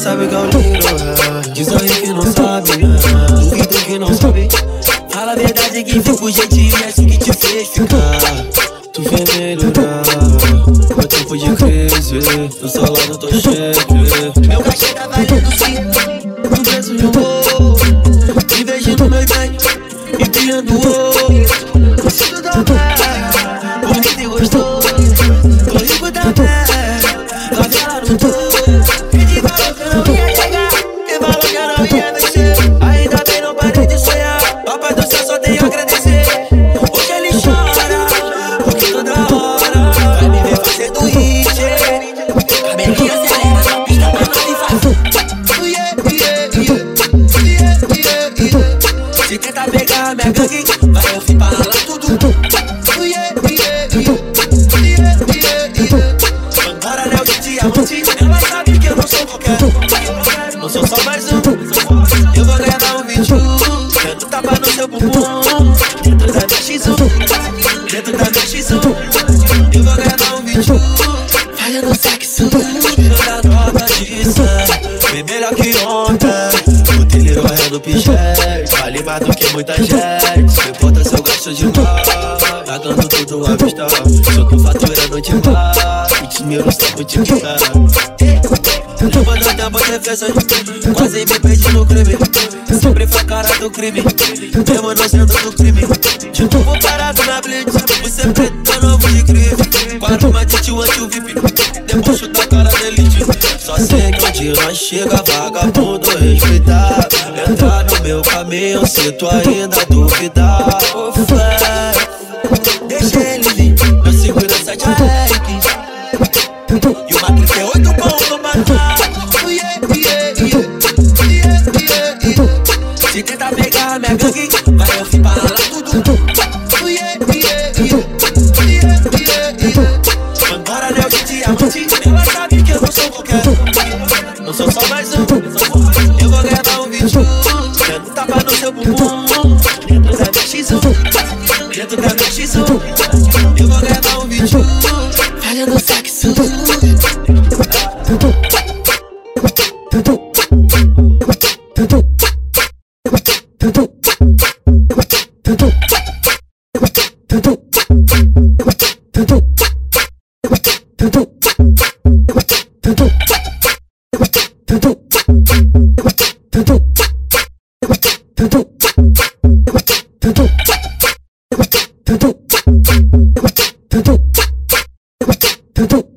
piranha. Diz aí que não sabe, duvido que não sabe. Fala a verdade que fica o jeitinho é assim que te fez ficar. Tu vem melhorar, meu tempo de crise, seu lado tô cheio. Meu cachê tá valendo sim, no preço de amor. Inveja no meu bem, enviando o pegar minha gangue, vai tudo. Yeah, yeah, yeah. Yeah, yeah. Agora de diamante, ela sabe que eu não sou qualquer um. Não sou só mais um. Eu vou gravar um vídeo, dando tapa no seu bumbum. Dentro da minha X1, dentro da minha X1. Eu vou gravar um vídeo, fazendo sexo. Tirando a nota bem melhor que ontem. O dele correndo pichete, vale mais do que muita gente. Não importa se eu gasto de mal, pagando tudo à vista. Só tô faturando de mal, e dinheiro te quitar. Levando tempo defensas, quase me perdi no crime. Sempre foi cara do crime, mesmo não sendo do crime. De novo parado na blitz, você preto novo de crime. Quatro uma de tio anti VIP, depois chuta cara da elite. Só sei que onde nós chega, vagabundo respeitar. Meu se tu ainda duvidar. Deixa ele vir, meu segurança de Alex. E uma 38 pontos no macaco yeah, yeah, yeah. Yeah, yeah, yeah. Se tenta pegar minha gangue Vai eu Tudo. tutup.